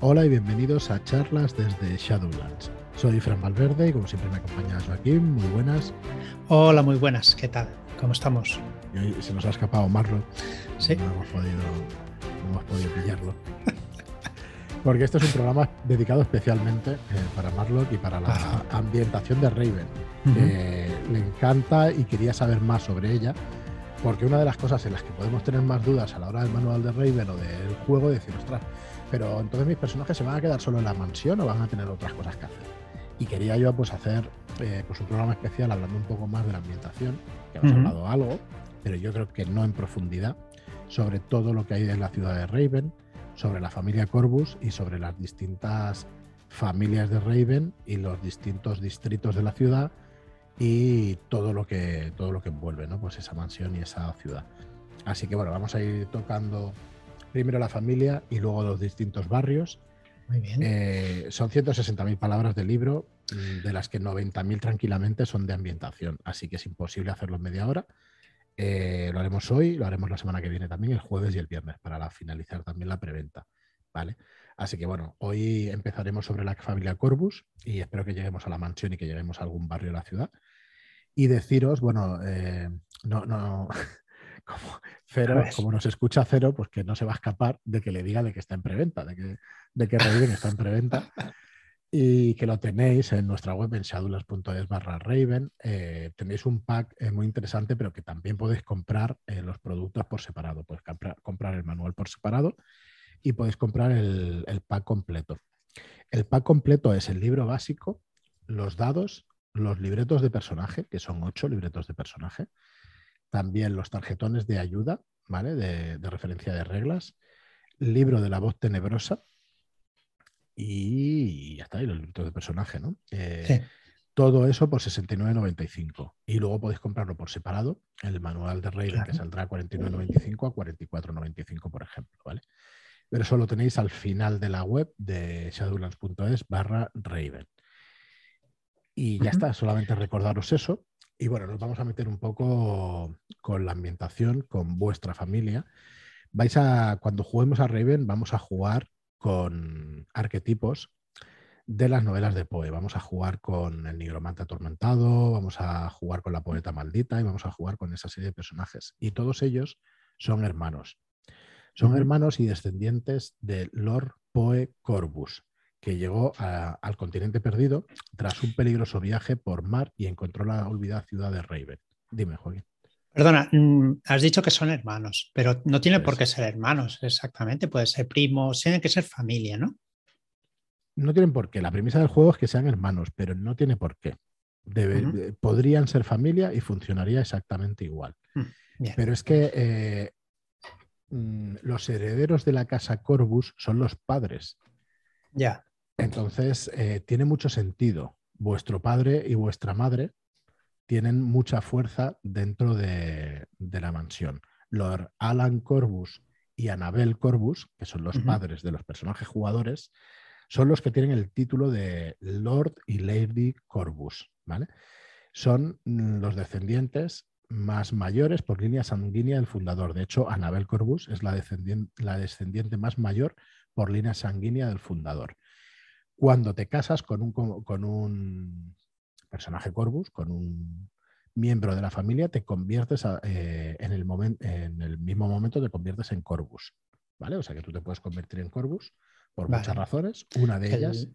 Hola y bienvenidos a charlas desde Shadowlands. Soy Fran Valverde y como siempre me acompaña Joaquín. Muy buenas. Hola, muy buenas. ¿Qué tal? ¿Cómo estamos? Y hoy se nos ha escapado Marlo. Sí. No hemos podido, no hemos podido pillarlo. Porque este es un programa dedicado especialmente eh, para Marlock y para la Ajá. ambientación de Raven. Que le encanta y quería saber más sobre ella. Porque una de las cosas en las que podemos tener más dudas a la hora del manual de Raven o del juego es decir, ostras, pero entonces mis personajes se van a quedar solo en la mansión o van a tener otras cosas que hacer. Y quería yo pues hacer eh, pues un programa especial hablando un poco más de la ambientación, que hemos hablado algo, pero yo creo que no en profundidad, sobre todo lo que hay en la ciudad de Raven, sobre la familia Corvus y sobre las distintas familias de Raven y los distintos distritos de la ciudad y todo lo que todo lo que envuelve, ¿no? Pues esa mansión y esa ciudad. Así que bueno, vamos a ir tocando primero la familia y luego los distintos barrios. Muy bien. Eh, son 160.000 palabras de libro, mm, de las que 90.000 tranquilamente son de ambientación, así que es imposible hacerlo en media hora. Eh, lo haremos hoy, lo haremos la semana que viene también, el jueves y el viernes, para la- finalizar también la preventa. ¿vale? Así que bueno, hoy empezaremos sobre la familia Corvus y espero que lleguemos a la mansión y que lleguemos a algún barrio de la ciudad. Y deciros, bueno, eh, no, no, como Cero, como nos escucha Cero, pues que no se va a escapar de que le diga de que está en preventa, de que, de que Raven está en preventa y que lo tenéis en nuestra web en shadulas.es barra Raven. Eh, tenéis un pack eh, muy interesante, pero que también podéis comprar eh, los productos por separado. Podéis comprar, comprar el manual por separado y podéis comprar el, el pack completo. El pack completo es el libro básico, los dados, los libretos de personaje, que son ocho libretos de personaje, también los tarjetones de ayuda, ¿vale? De, de referencia de reglas, libro de la voz tenebrosa y ya está, y los libretos de personaje, ¿no? Eh, Sí. Todo eso por 69,95. Y luego podéis comprarlo por separado, el manual de Raven, que saldrá a 49,95 a 44,95, por ejemplo, ¿vale? Pero eso lo tenéis al final de la web de shadowlands.es barra Raven. Y ya está, solamente recordaros eso. Y bueno, nos vamos a meter un poco con la ambientación, con vuestra familia. Vais a, cuando juguemos a Raven, vamos a jugar con arquetipos de las novelas de Poe. Vamos a jugar con el nigromante atormentado, vamos a jugar con la poeta maldita y vamos a jugar con esa serie de personajes. Y todos ellos son hermanos. Son hermanos y descendientes de Lord Poe Corvus, que llegó a- al continente perdido tras un peligroso viaje por mar y encontró la olvidada ciudad de Raven. Dime, Joaquín. Perdona, mm, has dicho que son hermanos, pero no tiene por qué ser hermanos, exactamente. Puede ser primos, tiene que ser familia, ¿no? No tienen por qué. La premisa del juego es que sean hermanos, pero no tiene por qué. Debe- de- podrían ser familia y funcionaría exactamente igual. Bien. Pero es que eh, mm, los herederos de la casa Corvus son los padres. Ya. Entonces, eh, tiene mucho sentido. Vuestro padre y vuestra madre tienen mucha fuerza dentro de, de la mansión. Lord Alan Corvus y Annabel Corvus, que son los padres de los personajes jugadores, son los que tienen el título de Lord y Lady Corvus, ¿vale? Son mm, los descendientes más mayores por línea sanguínea del fundador. De hecho, Annabel Corvus es la descendiente más mayor por línea sanguínea del fundador. Cuando te casas con un, co- con un personaje Corvus, con un miembro de la familia, te conviertes a- eh, en, el momen- en el mismo momento te conviertes en Corvus. ¿Vale? O sea que tú te puedes convertir en Corvus por Vale. muchas razones. Una de ellas, el,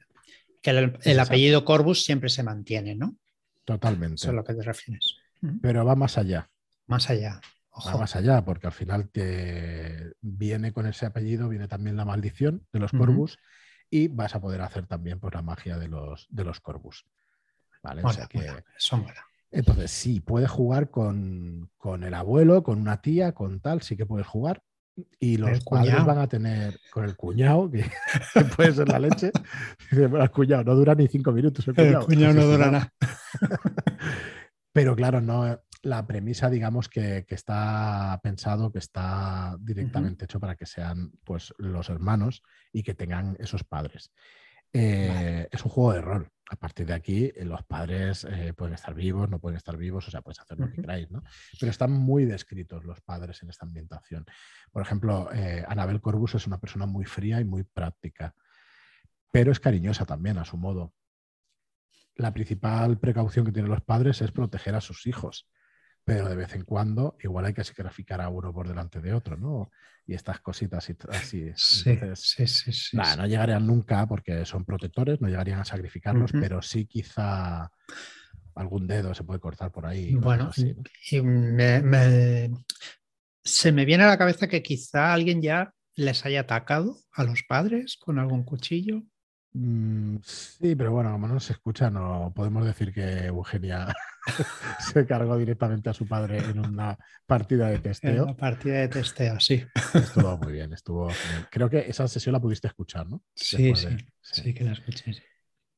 que el- apellido Corvus siempre se mantiene, ¿no? totalmente. Eso es a lo que te refieres. Pero va más allá. Más allá. Va Ojo. más allá, porque al final te viene con ese apellido, viene también la maldición de los. Corvus y vas a poder hacer también pues, la magia de los, de los Corvus. ¿Vale? O sea que- mola, Eso mola. Entonces, sí, puedes jugar con, con el abuelo, con una tía, con tal, sí que puedes jugar. Y los El padres cuñado. van a tener con el cuñado, que, que puede ser la leche. El cuñado no dura ni cinco minutos. El El cuñado, cuñado no dura nada. Pero claro, no, la premisa, digamos, que, que está pensado, que está directamente hecho para que sean pues, los hermanos y que tengan esos padres. Eh, Es un juego de rol. A partir de aquí, eh, los padres eh, pueden estar vivos, no pueden estar vivos, o sea, puedes hacer lo que queráis, ¿no? Pero están muy descritos los padres en esta ambientación. Por ejemplo, eh, Anabel Corbus es una persona muy fría y muy práctica. pero es cariñosa también a su modo. La principal precaución que tienen los padres es proteger a sus hijos, pero de vez en cuando igual hay que sacrificar a uno por delante de otro, ¿no? Y estas cositas así. Sí, sí, sí, no llegarían nunca porque son protectores, no llegarían a sacrificarlos, pero sí quizá algún dedo se puede cortar por ahí. Bueno, y me, se me viene a la cabeza que quizá alguien ya les haya atacado a los padres con algún cuchillo. Mm, sí, pero bueno, como no se escucha, no podemos decir que Eugenia se cargó directamente a su padre en una partida de testeo. En una partida de testeo, sí. Estuvo muy bien, estuvo. Creo que esa sesión la pudiste escuchar, ¿no? Sí, sí, sí, que la escuché.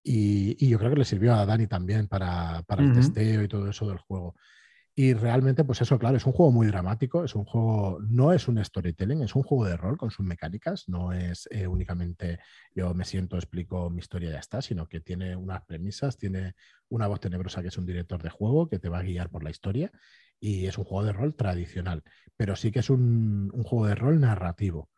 Y, yo creo que le sirvió a Dani también para, el testeo y todo eso del juego. Y realmente, pues eso, claro, es un juego muy dramático, es un juego, no es un storytelling, es un juego de rol con sus mecánicas, no es eh, únicamente yo me siento, explico mi historia y ya está, sino que tiene unas premisas, tiene una voz tenebrosa que es un director de juego que te va a guiar por la historia y es un juego de rol tradicional, pero sí que es un, un juego de rol narrativo.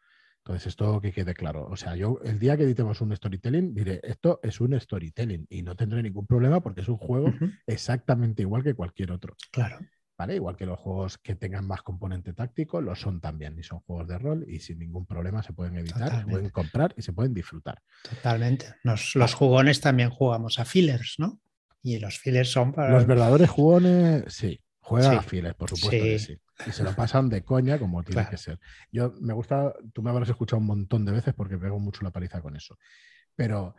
Entonces, esto que quede claro. O sea, yo el día que editemos un storytelling, diré, esto es un storytelling y no tendré ningún problema porque es un juego exactamente igual que cualquier otro. Claro. ¿Vale? Igual que los juegos que tengan más componente táctico, lo son también y son juegos de rol y sin ningún problema se pueden editar, se pueden comprar y se pueden disfrutar. Totalmente. los jugones también jugamos a fillers, ¿no? Y los fillers son para... Los verdaderos jugones, sí. Juega a fillers, por supuesto que sí y se lo pasan de coña como tiene que ser. Yo me gusta, tú me habrás escuchado un montón de veces porque pego mucho la paliza con eso, pero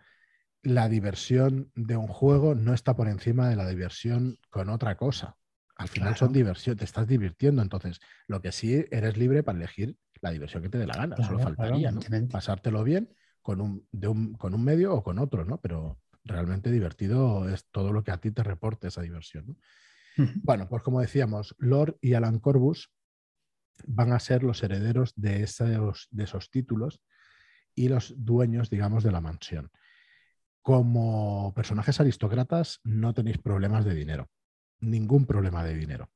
la diversión de un juego no está por encima de la diversión con otra cosa. Al final son diversión, te estás divirtiendo, entonces lo que sí eres libre para elegir la diversión que te dé la gana, solo faltaría, ¿no? Pasártelo bien con un, de un, con un medio o con otro, ¿no? Pero realmente divertido es todo lo que a ti te reporte esa diversión. ¿no? Bueno, pues como decíamos, Lord y Alan Corbus van a ser los herederos de esos, de esos títulos y los dueños, digamos, de la mansión. Como personajes aristócratas no tenéis problemas de dinero, ningún problema de dinero.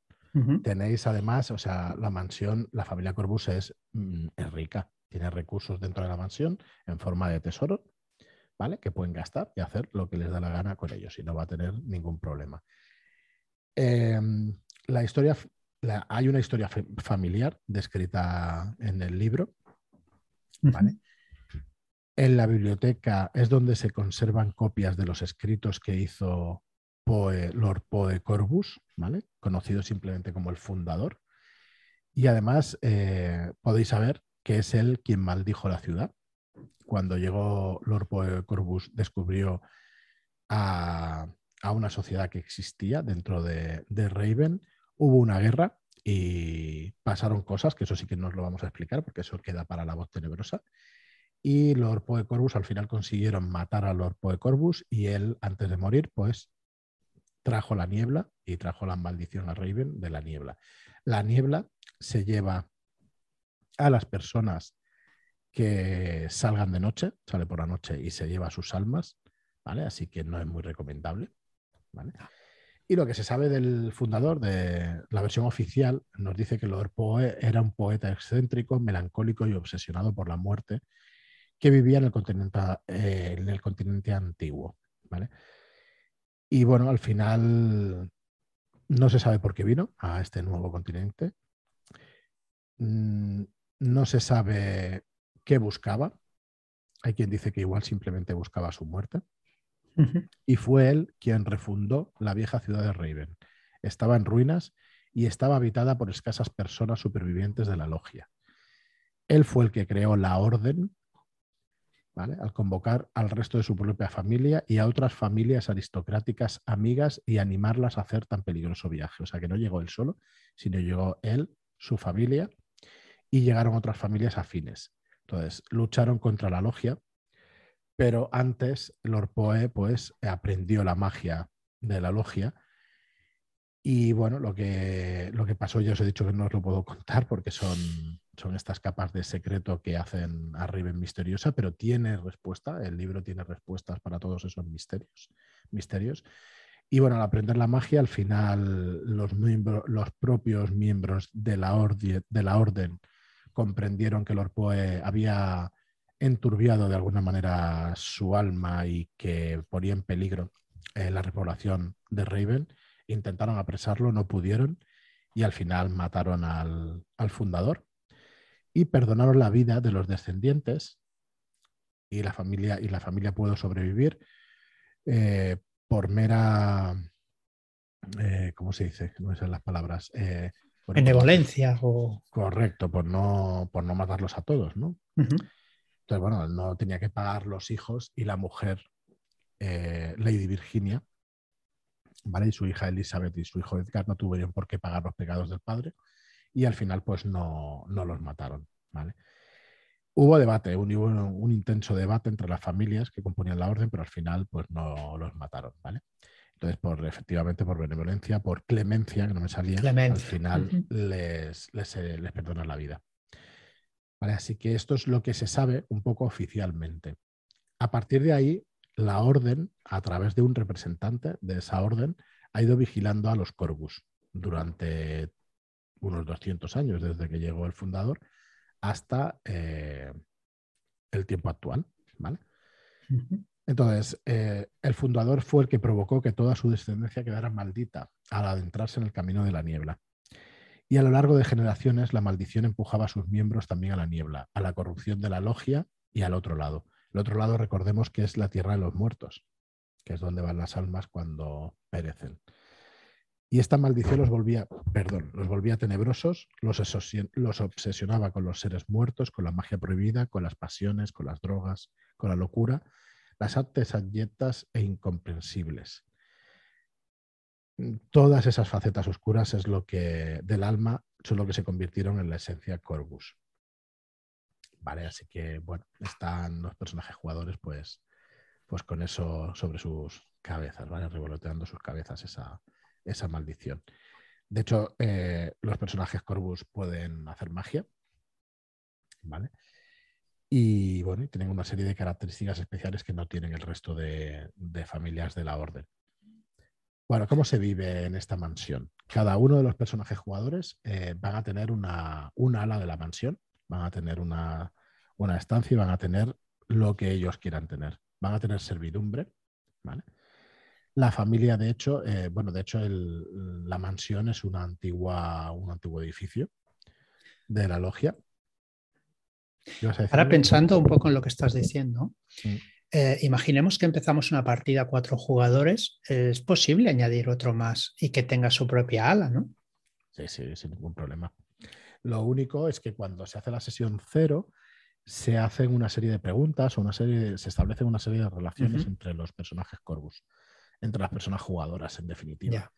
Tenéis además, o sea, la mansión, la familia Corbus es, mm, es, rica, tiene recursos dentro de la mansión en forma de tesoro, ¿vale? Que pueden gastar y hacer lo que les da la gana con ellos y no va a tener ningún problema. Em, la historia, hay una historia familiar descrita en el libro. En la biblioteca es donde se conservan copias de los escritos que hizo Lord Poe Corbus, ¿vale? conocido simplemente como el fundador. Y además eh, podéis saber que es él quien maldijo la ciudad. Cuando llegó Lord Poe Corbus descubrió a, a una sociedad que existía dentro de, Raven, hubo una guerra y pasaron cosas, que eso sí que nos lo vamos a explicar porque eso queda para la voz tenebrosa. Y Lord Poe Corvus al final consiguieron matar a Lord Poe Corvus y él, antes de morir, pues trajo la niebla y trajo la maldición a Raven de la niebla. La niebla se lleva a las personas que salgan de noche, sale por la noche y se lleva sus almas, ¿vale? Así que no es muy recomendable. Y lo que se sabe del fundador de la versión oficial nos dice que Lord Poe era un poeta excéntrico, melancólico y obsesionado por la muerte que vivía en el continente, eh, en el continente antiguo. Y bueno, al final no se sabe por qué vino a este nuevo continente. Mm, no se sabe qué buscaba. Hay quien dice que igual simplemente buscaba su muerte. Y fue él quien refundó la vieja ciudad de Raven. Estaba en ruinas y estaba habitada por escasas personas supervivientes de la logia. Él fue el que creó la orden, ¿vale? al convocar al resto de su propia familia y a otras familias aristocráticas amigas y animarlas a hacer tan peligroso viaje. O sea que no llegó él solo, sino llegó él, su familia, y llegaron otras familias afines. Entonces, lucharon contra la logia pero antes Lord Poe pues aprendió la magia de la logia y bueno, lo que, lo que pasó ya os he dicho que no os lo puedo contar porque son, son estas capas de secreto que hacen a Riven misteriosa, pero tiene respuesta, el libro tiene respuestas para todos esos misterios. misterios. Y bueno, al aprender la magia, al final los, los propios miembros de la, de la orden comprendieron que Lord Poe había enturbiado de alguna manera su alma y que ponía en peligro eh, la repoblación de Raven, intentaron apresarlo, no pudieron y al final mataron al, fundador y perdonaron la vida de los descendientes y la familia, y la familia pudo sobrevivir eh, por mera, eh, ¿cómo se dice? No sé las palabras. Eh, Benevolencia o... Correcto, por no, por no matarlos a todos, ¿no? Entonces, bueno, no tenía que pagar los hijos y la mujer, Lady Virginia, ¿vale? Y su hija Elizabeth y su hijo Edgar no tuvieron por qué pagar los pecados del padre y al final pues no, los mataron, ¿vale? Hubo debate, un, un, intenso debate entre las familias que componían la orden, pero al final pues no los mataron, ¿vale? Entonces, por, efectivamente, por benevolencia, por clemencia, que no me salía, al final les, les, eh, les perdonan la vida. ¿Vale? Así que esto es lo que se sabe un poco oficialmente. A partir de ahí, la orden, a través de un representante de esa orden, ha ido vigilando a los Corvus durante unos 200 años, desde que llegó el fundador hasta eh, el tiempo actual. ¿vale? Entonces, eh, el fundador fue el que provocó que toda su descendencia quedara maldita al adentrarse en el camino de la niebla. Y a lo largo de generaciones, la maldición empujaba a sus miembros también a la niebla, a la corrupción de la logia y al otro lado, el otro lado, recordemos que es la tierra de los muertos, que es donde van las almas cuando perecen. Y esta maldición los volvía, perdón, los volvía tenebrosos, los, los obsesionaba con los seres muertos, con la magia prohibida, con las pasiones, con las drogas, con la locura, las artes abyectas e incomprensibles. Todas esas facetas oscuras es lo que del alma son lo que se convirtieron en la esencia Corvus. ¿vale? Así que, están los personajes jugadores, pues, pues con eso sobre sus cabezas, ¿vale? Revoloteando sus cabezas esa, esa maldición. De hecho, eh, los personajes Corvus pueden hacer magia, ¿vale? Y bueno, tienen una serie de características especiales que no tienen el resto de, familias de la orden. Bueno, ¿cómo se vive en esta mansión? Cada uno de los personajes jugadores eh, van a tener una, una ala de la mansión, van a tener una, estancia y van a tener lo que ellos quieran tener. Van a tener servidumbre, La familia, de hecho, eh, bueno, de hecho, la mansión es una antigua, un antiguo edificio de la logia. Ahora pensando un poco en lo que estás diciendo, mm. Eh, imaginemos que empezamos una partida a cuatro jugadores, es posible añadir otro más y que tenga su propia ala, ¿no? Sí, sí, sin ningún problema. Lo único es que cuando se hace la sesión cero, se hacen una serie de preguntas o una serie, se establecen una serie de relaciones entre los personajes Corvus, entre las personas jugadoras, en definitiva.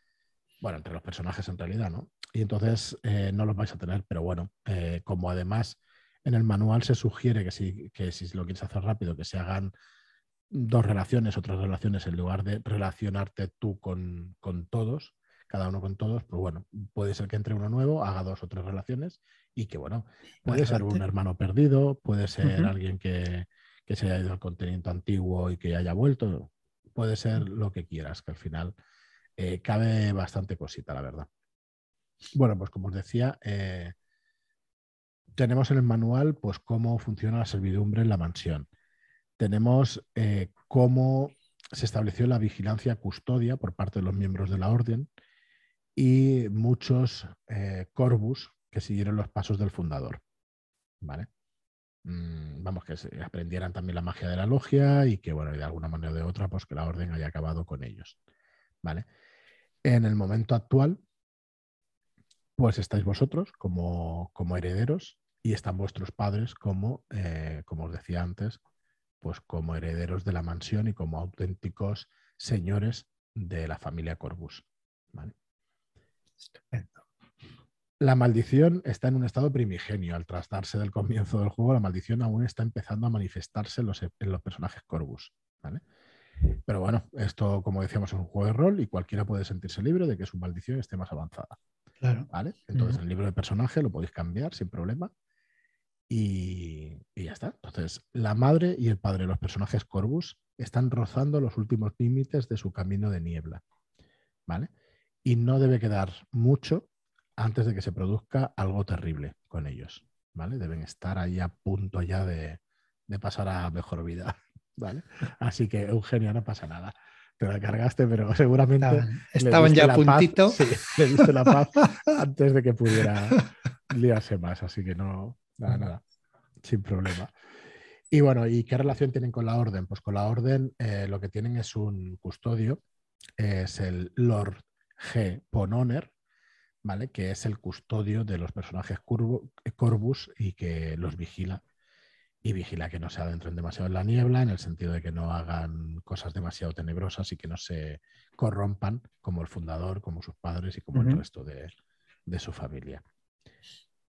Bueno, entre los personajes en realidad, ¿no? Y entonces eh, no los vais a tener, pero bueno, eh, como además en el manual se sugiere que si, que si lo quieres hacer rápido, que se hagan dos relaciones, otras relaciones, en lugar de relacionarte tú con, con todos, cada uno con todos, pues bueno, puede ser que entre uno nuevo, haga dos o tres relaciones y que bueno, puede ser un hermano perdido, puede ser alguien que, se haya ido al continente antiguo y que haya vuelto, puede ser lo que quieras, que al final eh, cabe bastante cosita, la verdad. Bueno, pues como os decía, eh, tenemos en el manual pues cómo funciona la servidumbre en la mansión. Tenemos eh, cómo se estableció la vigilancia custodia por parte de los miembros de la orden, y muchos eh, Corvus que siguieron los pasos del fundador. ¿Vale? Mm, vamos, que aprendieran también la magia de la logia y que, bueno, de alguna manera o de otra, pues que la orden haya acabado con ellos. ¿Vale? En el momento actual, pues estáis vosotros como, como herederos y están vuestros padres como, eh, como os decía antes, pues como herederos de la mansión y como auténticos señores de la familia Corvus. ¿vale? La maldición está en un estado primigenio. Al tratarse del comienzo del juego, la maldición aún está empezando a manifestarse en los, personajes Corvus. Pero bueno, esto, como decíamos, es un juego de rol y cualquiera puede sentirse libre de que su maldición esté más avanzada. ¿vale? Entonces, el libro de personaje lo podéis cambiar sin problema. Y, y, ya está. Entonces, la madre y el padre de los personajes Corvus están rozando los últimos límites de su camino de niebla. ¿Vale? y no debe quedar mucho antes de que se produzca algo terrible con ellos. ¿vale? Deben estar ahí a punto ya de, de pasar a mejor vida, ¿vale? Así que, Eugenia, no pasa nada. Te la cargaste, pero seguramente... Estaban, ya a puntito. sí, le diste la paz antes de que pudiera liarse más, así que no, nada, nada, sin problema. Y bueno, ¿y qué relación tienen con la orden? Pues con la orden eh, lo que tienen es un custodio, es el Lord G. Pononer, ¿vale? Que es el custodio de los personajes Corvus y que los vigila. Y vigila que no se adentren demasiado en la niebla, en el sentido de que no hagan cosas demasiado tenebrosas y que no se corrompan como el fundador, como sus padres y como el resto de, de su familia.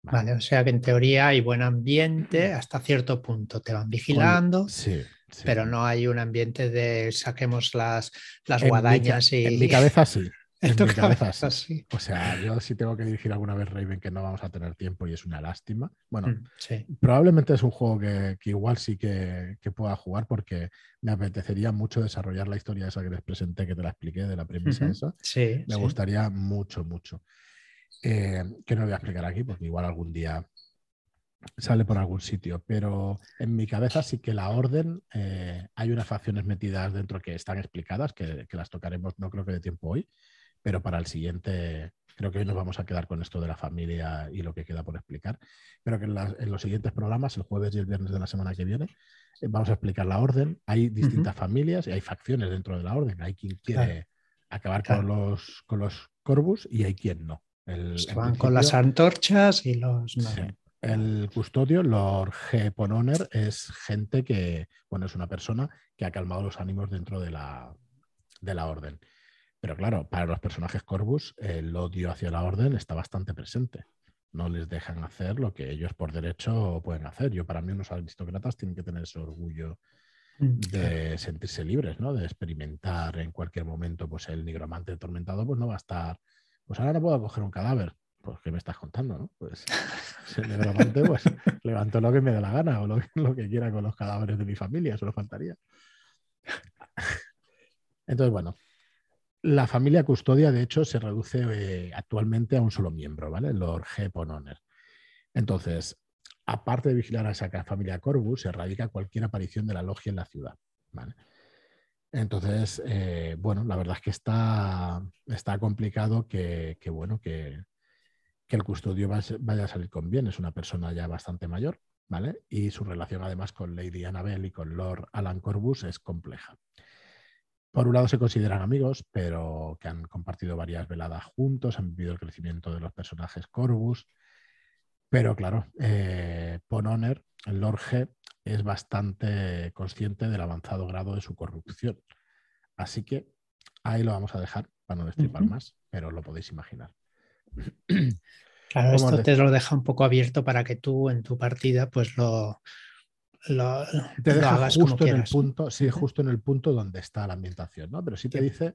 Vale. o sea que en teoría hay buen ambiente hasta cierto punto, te van vigilando, sí, pero no hay un ambiente de saquemos las, las guadañas y... En mi cabeza sí. En mi cabeza sí. O sea, yo sí tengo que dirigir alguna vez Raven que no vamos a tener tiempo y es una lástima. Bueno, mm, probablemente es un juego que, igual sí que, pueda jugar porque me apetecería mucho desarrollar la historia esa que les presenté, que te la expliqué de la premisa esa. Sí, me gustaría mucho, mucho. Eh, que no voy a explicar aquí porque igual algún día sale por algún sitio, pero en mi cabeza sí que la orden, eh, hay unas facciones metidas dentro que están explicadas, que, las tocaremos no creo que de tiempo hoy, pero para el siguiente, creo que hoy nos vamos a quedar con esto de la familia y lo que queda por explicar, pero que en, los siguientes programas, el jueves y el viernes de la semana que viene, eh, vamos a explicar la orden. Hay distintas familias y hay facciones dentro de la orden. Hay quien quiere acabar con, los, con los Corvus y hay quien no. El, van con las antorchas y los... El custodio, Lord G. Pononer, es gente que, bueno, es una persona que ha calmado los ánimos dentro de la, de la orden. Pero claro, para los personajes Corvus, el odio hacia la orden está bastante presente. No les dejan hacer lo que ellos por derecho pueden hacer. Yo, para mí, unos aristócratas tienen que tener ese orgullo mm, de sentirse libres, ¿no? De experimentar en cualquier momento, pues el nigromante atormentado, pues no va a estar pues ahora no puedo coger un cadáver. Pues, ¿qué me estás contando? ¿no? Pues el pues levanto lo que me dé la gana o lo, que quiera con los cadáveres de mi familia, solo faltaría. Entonces, bueno, la familia custodia, de hecho, se reduce eh, actualmente a un solo miembro, ¿vale? Lord G. Pononer. Entonces, aparte de vigilar a esa familia Corvus, se erradica cualquier aparición de la logia en la ciudad, ¿vale? Entonces, eh, bueno, la verdad es que está, está complicado que, bueno, que, el custodio vaya a salir con bien. Es una persona ya bastante mayor, ¿vale? Y su relación además con Lady Annabel y con Lord Alan Corbus es compleja. Por un lado se consideran amigos, pero que han compartido varias veladas juntos, han vivido el crecimiento de los personajes Corbus. Pero claro, eh, Pononer, Lord G, es bastante consciente del avanzado grado de su corrupción. Así que ahí lo vamos a dejar para no destripar más, pero lo podéis imaginar. Claro, esto te lo deja un poco abierto para que tú en tu partida pues lo, lo, te hagas justo en el punto, sí, justo en el punto donde está la ambientación, ¿no? Pero sí te dice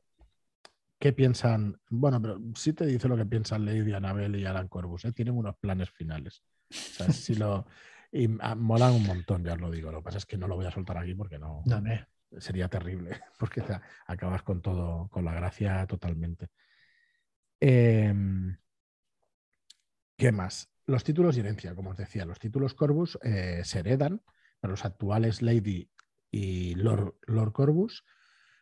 qué piensan, bueno, pero sí te dice lo que piensan Lady Annabelle y Alan Corbus, ¿eh? tienen unos planes finales. O sea, si lo, y ah, molan un montón, ya os lo digo. Lo que pasa es que no lo voy a soltar aquí porque no, sería terrible, porque acabas con todo, con la gracia totalmente. Em, ¿Qué más? Los títulos de herencia, como os decía, los títulos Corvus eh, se heredan, pero los actuales Lady y Lord, Lord Corvus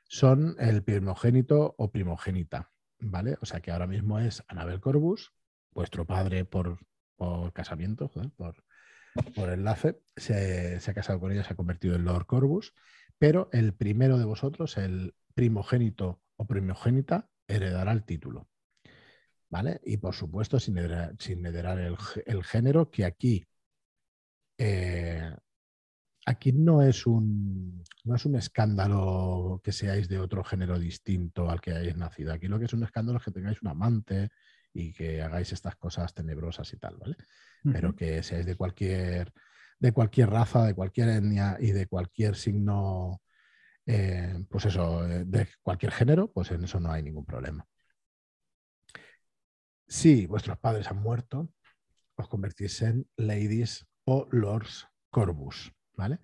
son el primogénito o primogénita, ¿vale? O sea que ahora mismo es Anabel Corvus, vuestro padre por, por casamiento, por, por enlace, se, ha casado con ella, se ha convertido en Lord Corvus, pero el primero de vosotros, el primogénito o primogénita, heredará el título. ¿Vale? Y por supuesto, sin heredar, el, género, que aquí, eh, aquí no, es un, no es un escándalo que seáis de otro género distinto al que hayáis nacido. Aquí lo que es un escándalo es que tengáis un amante y que hagáis estas cosas tenebrosas y tal, ¿vale? Pero que seáis de cualquier de cualquier raza, de cualquier etnia y de cualquier signo, eh, pues eso, eh, de cualquier género, pues en eso no hay ningún problema. Si vuestros padres han muerto, os convertís en ladies o lords Corvus, ¿vale?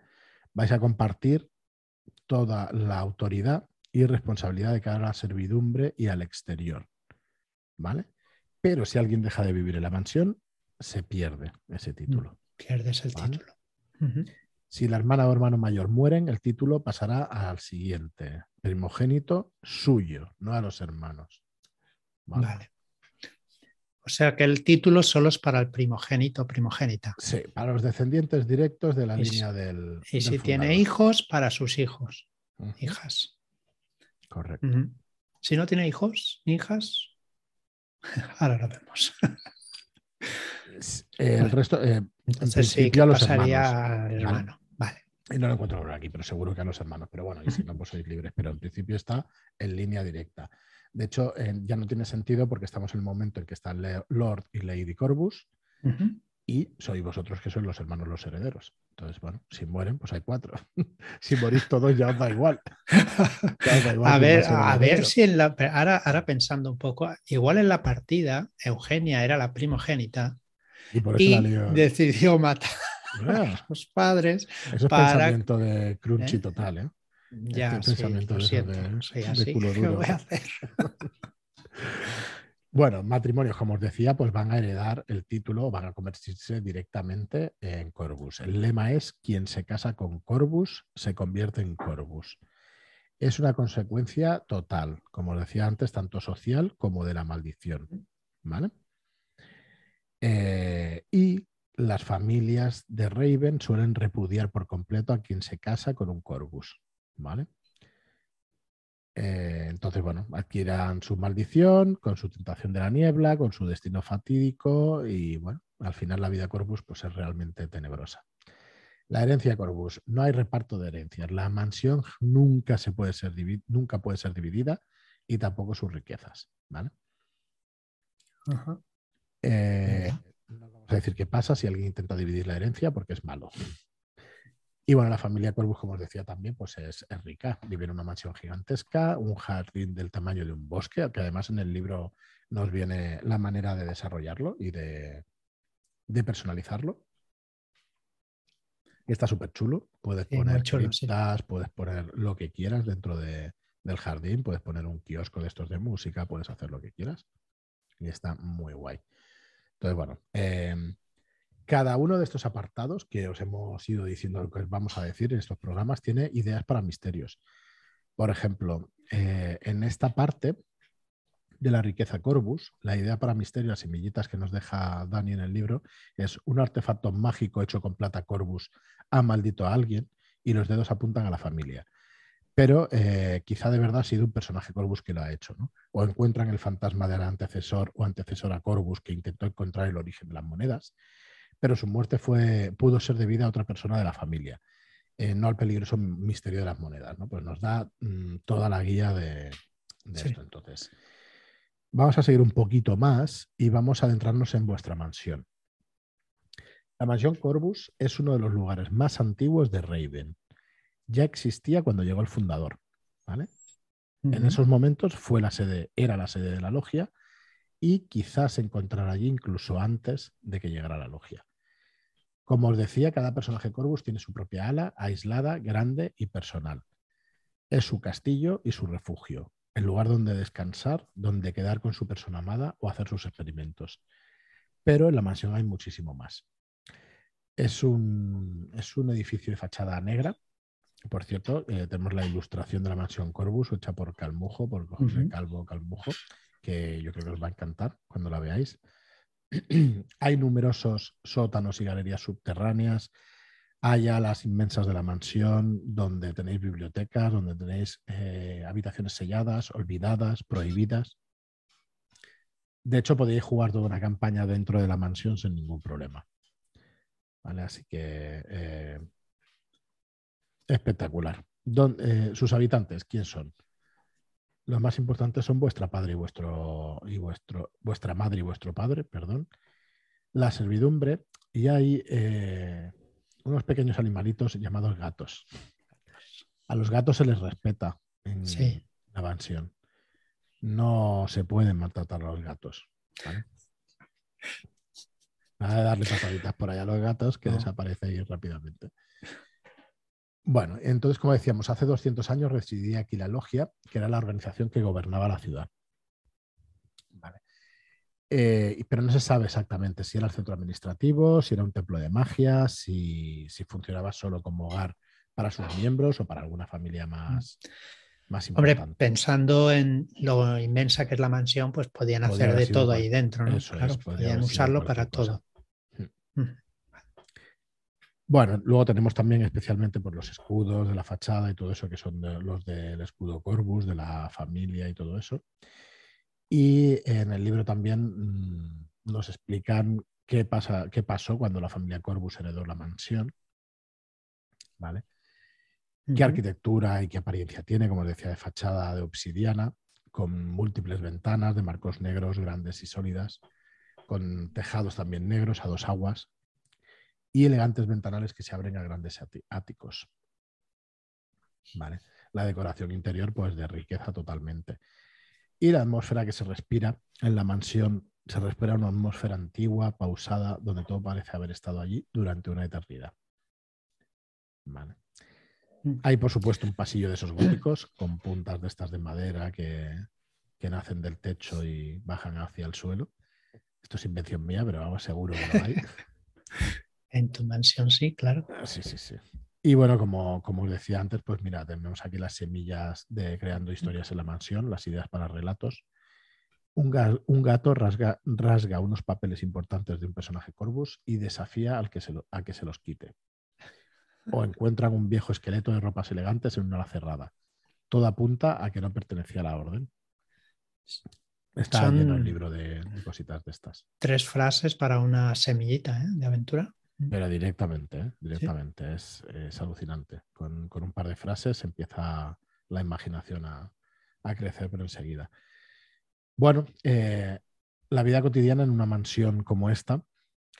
Vais a compartir toda la autoridad y responsabilidad de cara a la servidumbre y al exterior, ¿vale? Pero si alguien deja de vivir en la mansión, se pierde ese título. Pierdes el título. Si la hermana o hermano mayor mueren, el título pasará al siguiente, primogénito suyo, no a los hermanos. Vale. O sea que el título solo es para el primogénito o primogénita. Sí, para los descendientes directos de la línea del. Y si tiene hijos, para sus hijos, hijas. Correcto. Si no tiene hijos, hijas, ahora lo vemos. el resto, eh, Entonces sí, que pasaría al hermano. Y no lo encuentro ahora aquí, pero seguro que a los hermanos. Pero bueno, y si no, pues sois libres. Pero en principio está en línea directa. De hecho, ya no tiene sentido porque estamos en el momento en que están Lord y Lady Corbus y sois vosotros que sois los hermanos los herederos. Entonces, bueno, si mueren, pues hay cuatro. si morís todos ya os da igual. a ver, a ver si en la, ahora, ahora pensando un poco, igual en la partida Eugenia era la primogénita y, por eso decidió matar a los padres. Eso es pensamiento de crunchy ¿Eh? total, ¿eh? Ya, este pensamiento de, así. ¿Qué voy a hacer? Bueno, matrimonios, como os decía, pues van a heredar el título, van a convertirse directamente en Corvus. El lema es, quien se casa con Corvus se convierte en Corvus. Es una consecuencia total, como os decía antes, tanto social como de la maldición. ¿Vale? Eh, y las familias de Raven suelen repudiar por completo a quien se casa con un Corvus, ¿vale? Eh, entonces, bueno, adquieran su maldición con su tentación de la niebla, con su destino fatídico y, bueno, al final la vida Corvus pues, es realmente tenebrosa. La herencia de Corvus, no hay reparto de herencias. La mansión nunca, se puede, ser nunca puede ser dividida y tampoco sus riquezas, ¿vale? Eh, a decir qué pasa si alguien intenta dividir la herencia porque es malo. Y bueno, la familia Corbus, como os decía también, pues es, rica. Vive en una mansión gigantesca, un jardín del tamaño de un bosque, que además en el libro nos viene la manera de desarrollarlo y de, personalizarlo. Y está súper chulo. Puedes poner puedes poner lo que quieras dentro del jardín, puedes poner un kiosco de estos de música, puedes hacer lo que quieras. Y está muy guay. Entonces, bueno, em, cada uno de estos apartados que os hemos ido diciendo lo que os vamos a decir en estos programas tiene ideas para misterios. Por ejemplo, eh, en esta parte de la riqueza Corbus, la idea para misterio, las semillitas que nos deja Dani en el libro, es un artefacto mágico hecho con plata Corbus ha maldito a alguien y los dedos apuntan a la familia pero eh, quizá de verdad ha sido un personaje Corbus que lo ha hecho, ¿no? O encuentran el fantasma del antecesor o antecesora Corbus que intentó encontrar el origen de las monedas, pero su muerte fue, pudo ser debida a otra persona de la familia, eh, no al peligroso misterio de las monedas, ¿no? Pues nos da mm, toda la guía de, esto. Entonces, vamos a seguir un poquito más y vamos a adentrarnos en vuestra mansión. La mansión Corbus es uno de los lugares más antiguos de Raven ya existía cuando llegó el fundador. ¿vale? En esos momentos fue la sede, era la sede de la logia y quizás se encontrara allí incluso antes de que llegara la logia. Como os decía, cada personaje Corvus tiene su propia ala, aislada, grande y personal. Es su castillo y su refugio, el lugar donde descansar, donde quedar con su persona amada o hacer sus experimentos. Pero en la mansión hay muchísimo más. Es un, es un edificio de fachada negra, por cierto, eh, tenemos la ilustración de la mansión Corbus hecha por Calmujo, por José Calvo Calmujo, que yo creo que os va a encantar cuando la veáis. Hay numerosos sótanos y galerías subterráneas. Hay alas inmensas de la mansión donde tenéis bibliotecas, donde tenéis eh, habitaciones selladas, olvidadas, prohibidas. De hecho, podéis jugar toda una campaña dentro de la mansión sin ningún problema. ¿Vale? Así que eh, Espectacular. Eh, ¿Sus habitantes quién son? Los más importantes son vuestra padre y vuestro y vuestro vuestra madre y vuestro padre, perdón. La servidumbre y hay eh, unos pequeños animalitos llamados gatos. A los gatos se les respeta en la mansión. No se pueden maltratar a los gatos. Nada de darle pataditas por allá a los gatos que desaparece ahí rápidamente. Bueno, entonces, como decíamos, hace 200 años residía aquí la logia, que era la organización que gobernaba la ciudad. Eh, pero no se sabe exactamente si era el centro administrativo, si era un templo de magia, si, funcionaba solo como hogar para sus miembros o para alguna familia más, más importante. Hombre, pensando en lo inmensa que es la mansión, pues podían hacer de todo ahí dentro, ¿no? claro, podían usarlo para todo. Hmm. Bueno, luego tenemos también especialmente por pues, los escudos de la fachada y todo eso, que son los del escudo Corvus, de la familia y todo eso. Y en el libro también mm, nos explican qué, pasa, qué pasó cuando la familia Corvus heredó la mansión. ¿Vale? Qué arquitectura y qué apariencia tiene, como decía, de fachada de obsidiana, con múltiples ventanas de marcos negros grandes y sólidas, con tejados también negros a dos aguas y elegantes ventanales que se abren a grandes áticos. ¿Vale? La decoración interior, pues de riqueza totalmente. Y la atmósfera que se respira en la mansión, se respira una atmósfera antigua, pausada, donde todo parece haber estado allí durante una eternidad. Mm. Hay, por supuesto, un pasillo de esos góticos con puntas de estas de madera que, nacen del techo y bajan hacia el suelo. Esto es invención mía, pero vamos, seguro que lo hay. en tu mansión sí, claro. Sí, sí, sí. Y bueno, como, como os decía antes, pues mira, tenemos aquí las semillas de creando historias en la mansión, las ideas para relatos. Un, gato rasga, rasga, unos papeles importantes de un personaje Corvus y desafía al que se a que se los quite. O encuentran un viejo esqueleto de ropas elegantes en una ala cerrada. Todo apunta a que no pertenecía a la orden. Está en el libro de, cositas de estas. Tres frases para una semillita ¿eh? de aventura. Pero directamente, ¿eh? directamente. Es, alucinante. Con, un par de frases empieza la imaginación a, crecer, pero enseguida. Bueno, eh, la vida cotidiana en una mansión como esta,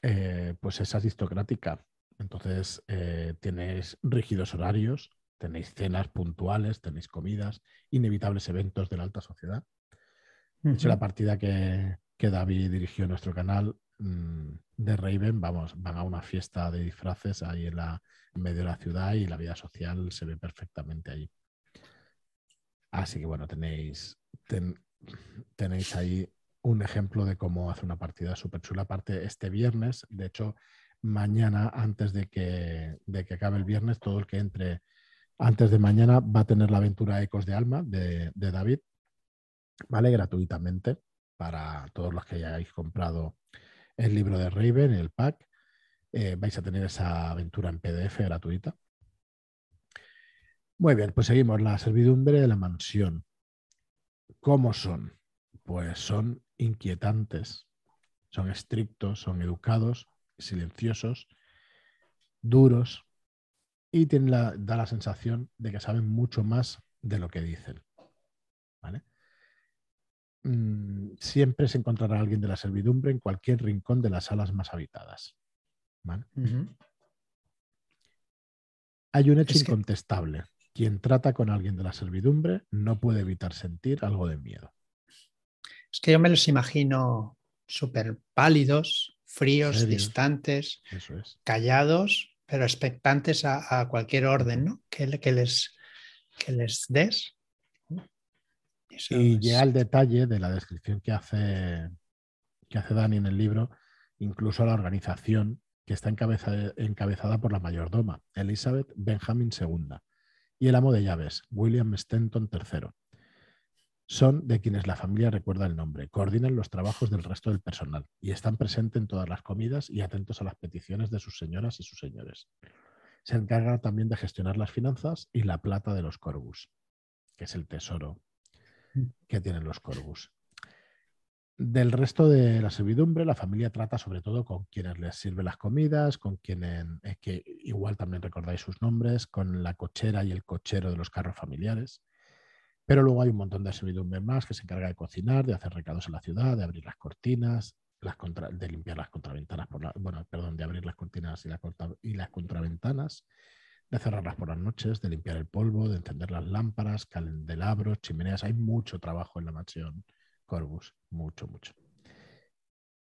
eh, pues es aristocrática. Entonces, tenéis rígidos horarios, tenéis cenas puntuales, tenéis comidas, inevitables eventos de la alta sociedad. De hecho, la partida que, que David dirigió en nuestro canal Mm, de Raven, vamos, van a una fiesta de disfraces ahí en, la, medio de la ciudad y la vida social se ve perfectamente ahí. Así que bueno, tenéis, tenéis ahí un ejemplo de cómo hace una partida súper chula. Aparte, este viernes, de hecho, mañana, antes de que, de que acabe el viernes, todo el que entre antes de mañana va a tener la aventura Ecos de Alma de, de David, ¿vale? Gratuitamente para todos los que hayáis comprado el libro de Raven, el pack. Eh, vais a tener esa aventura en PDF gratuita. Muy bien, pues seguimos. La servidumbre de la mansión. ¿Cómo son? Pues son inquietantes, son estrictos, son educados, silenciosos, duros y tienen la, da la sensación de que saben mucho más de lo que dicen. ¿Vale? Mm, siempre se encontrará alguien de la servidumbre en cualquier rincón de las salas más habitadas. Hay un hecho incontestable. Quien trata con alguien de la servidumbre no puede evitar sentir algo de miedo. Es que yo me los imagino súper pálidos, fríos, distantes, callados, pero expectantes a, cualquier orden ¿no? que, que, les, que les des y llega el detalle de la descripción que hace, que hace Dani en el libro, incluso a la organización que está encabezada por la mayordoma, Elizabeth Benjamin II, y el amo de llaves, William Stenton III. Son de quienes la familia recuerda el nombre, coordinan los trabajos del resto del personal y están presentes en todas las comidas y atentos a las peticiones de sus señoras y sus señores. Se encargan también de gestionar las finanzas y la plata de los Corvus, que es el tesoro que tienen los Corvus. Del resto de la servidumbre, la familia trata sobre todo con quienes les sirven las comidas, con quienes, que igual también recordáis sus nombres, con la cochera y el cochero de los carros familiares. Pero luego hay un montón de servidumbre más que se encarga de cocinar, de hacer recados en la ciudad, de abrir las cortinas, las de limpiar las contraventanas, por bueno, perdón, de abrir las cortinas y, y las contraventanas, de cerrarlas por las noches, de limpiar el polvo, de encender las lámparas, candelabros, chimeneas. Hay mucho trabajo en la mansión Corvus, mucho, mucho.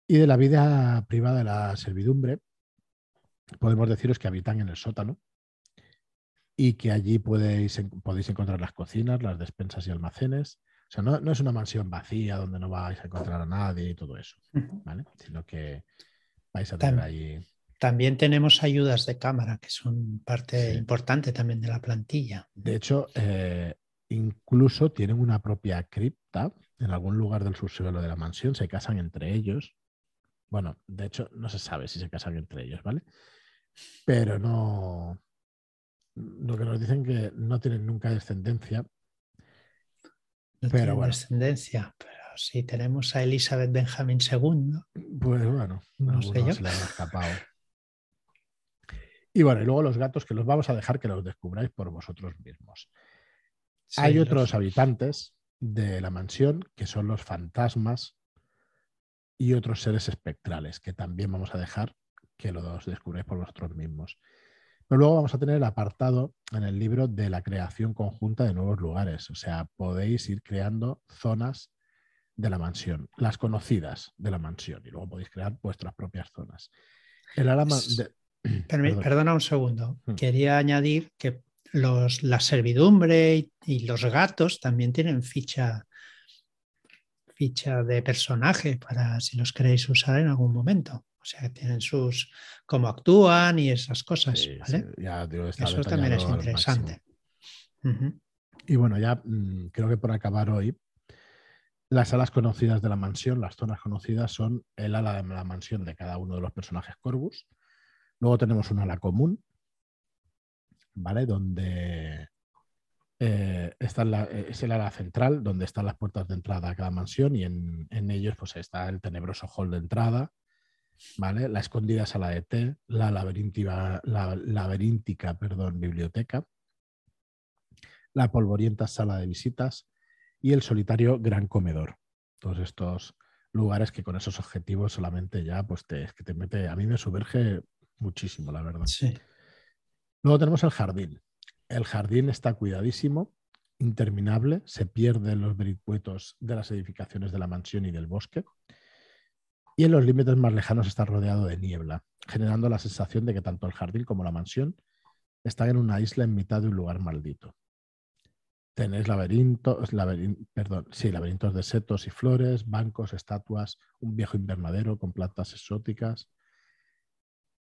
Y de la vida privada de la servidumbre, podemos deciros que habitan en el sótano y que allí podéis, podéis encontrar las cocinas, las despensas y almacenes, O sea, no, es una mansión vacía donde no vais a encontrar a nadie y todo eso, ¿vale? Sino que vais a tener ahí. También tenemos ayudas de cámara, que son parte importante también de la plantilla. De hecho, eh, incluso tienen una propia cripta en algún lugar del subsuelo de la mansión, se casan entre ellos. Bueno, de hecho, no se sabe si se casan entre ellos, ¿vale? Pero no. Lo que nos dicen que no tienen nunca descendencia. No pero tienen descendencia, pero si tenemos a Elizabeth Benjamin II. Pues bueno, no sé yo. se le han escapado. Y bueno, y luego los gatos que los vamos a dejar que los descubráis por vosotros mismos. Hay otros habitantes de la mansión que son los fantasmas y otros seres espectrales que también vamos a dejar que los descubráis por vosotros mismos. Pero luego vamos a tener el apartado en el libro de la creación conjunta de nuevos lugares. O sea, podéis ir creando zonas de la mansión, las conocidas de la mansión, y luego podéis crear vuestras propias zonas. El de, Perdona un segundo. Mm. Quería añadir que los, la servidumbre y, los gatos también tienen ficha, ficha de personaje para si los queréis usar en algún momento. O sea, tienen sus cómo actúan y esas cosas. Eso también es interesante. Y bueno, ya mm, creo que por acabar hoy, las alas conocidas de la mansión, las zonas conocidas son el ala de la mansión de cada uno de los personajes Corvus Luego tenemos una ala común, ¿vale? Donde eh, está es el ala central, donde están las puertas de entrada a cada mansión y en, ellos pues está el tenebroso hall de entrada, ¿vale? La escondida sala de té, la laberíntica, la laberíntica perdón, biblioteca, la polvorienta sala de visitas y el solitario gran comedor. Todos estos lugares que con esos objetivos solamente ya pues te, que te mete, a mí me sumerge muchísimo, la verdad. Sí. Luego tenemos el jardín. El jardín está cuidadísimo, interminable, se pierden los vericuetos de las edificaciones de la mansión y del bosque. Y en los límites más lejanos está rodeado de niebla, generando la sensación de que tanto el jardín como la mansión están en una isla en mitad de un lugar maldito. Tenéis laberintos, perdón, sí, laberintos de setos y flores, bancos, estatuas, un viejo invernadero con plantas exóticas,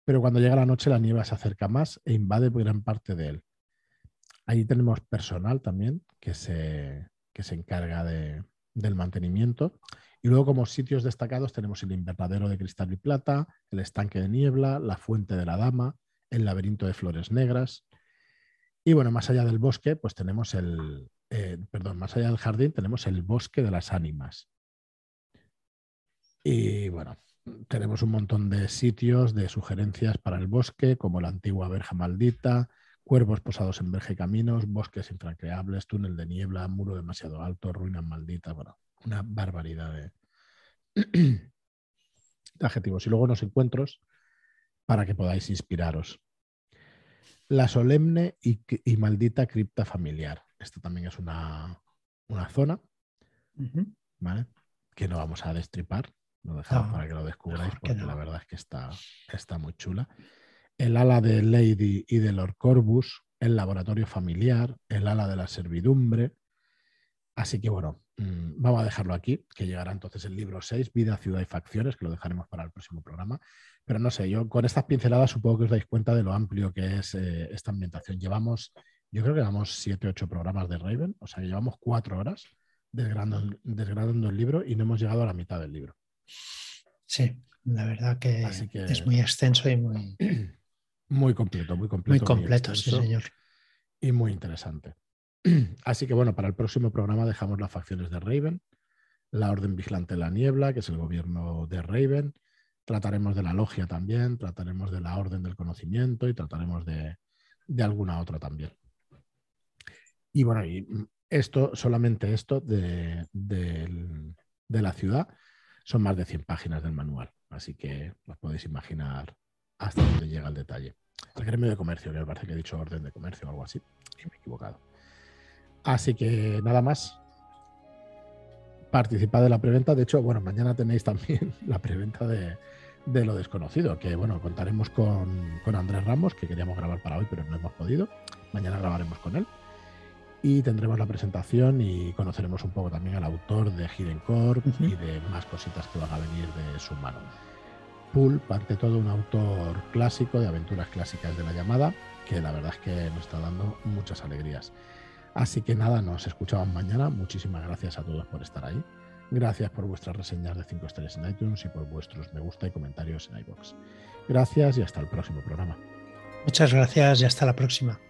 pero cuando llega la noche la niebla se acerca más e invade gran parte de él. Allí tenemos personal también que se, se encarga del mantenimiento. Y luego como sitios destacados tenemos el invernadero de cristal y plata, el estanque de niebla, la fuente de la dama, el laberinto de flores negras. Y bueno, más allá del bosque, pues tenemos el, eh, perdón, más allá del jardín tenemos el bosque de las ánimas. Y bueno, tenemos un montón de sitios de sugerencias para el bosque, como la antigua verja maldita, cuervos posados en verja y caminos, bosques infranqueables, túnel de niebla, muro demasiado alto, ruinas malditas, bueno, una barbaridad de, adjetivos. Y luego unos encuentros para que podáis inspiraros. La solemne y, maldita cripta familiar. Esta también es una, zona, Que no vamos a destripar, lo dejamos para que lo descubráis porque la verdad es que está, está muy chula. El ala de Lady y de Lord Corbus, el laboratorio familiar, el ala de la servidumbre. Así que bueno, mm, vamos a dejarlo aquí, que llegará entonces el libro 6, Vida, Ciudad y Facciones, que lo dejaremos para el próximo programa. Pero no sé, yo con estas pinceladas supongo que os dais cuenta de lo amplio que es eh, esta ambientación. Llevamos, yo creo que llevamos 7, 8 programas de Raven, o sea que llevamos 4 horas desgranando el libro y no hemos llegado a la mitad del libro. Sí, la verdad que, es muy extenso y muy... Muy completo, muy completo. Muy completo, sí, señor. Y muy interesante. Así que bueno, para el próximo programa dejamos las facciones de Raven, la Orden Vigilante de la Niebla, que es el gobierno de Raven. Trataremos de la logia también, trataremos de la Orden del Conocimiento y trataremos de, alguna otra también. Y bueno, y esto, solamente esto de, de la ciudad son más de 100 páginas del manual, así que os podéis imaginar hasta dónde llega el detalle. El gremio de comercio, me parece que he dicho orden de comercio o algo así, y me he equivocado. Así que nada más. Participad de la preventa. De hecho, bueno, mañana tenéis también la preventa de, lo desconocido, que bueno, contaremos con, con, Andrés Ramos, que queríamos grabar para hoy, pero no hemos podido. Mañana grabaremos con él. Y tendremos la presentación y conoceremos un poco también al autor de Hidden Corp y de más cositas que van a venir de su mano. Pool parte todo un autor clásico de aventuras clásicas de la llamada, que la verdad es que nos está dando muchas alegrías. Así que nada, nos escuchamos mañana. Muchísimas gracias a todos por estar ahí. Gracias por vuestras reseñas de 5 estrellas en iTunes y por vuestros me gusta y comentarios en iBox. Gracias y hasta el próximo programa. Muchas gracias y hasta la próxima.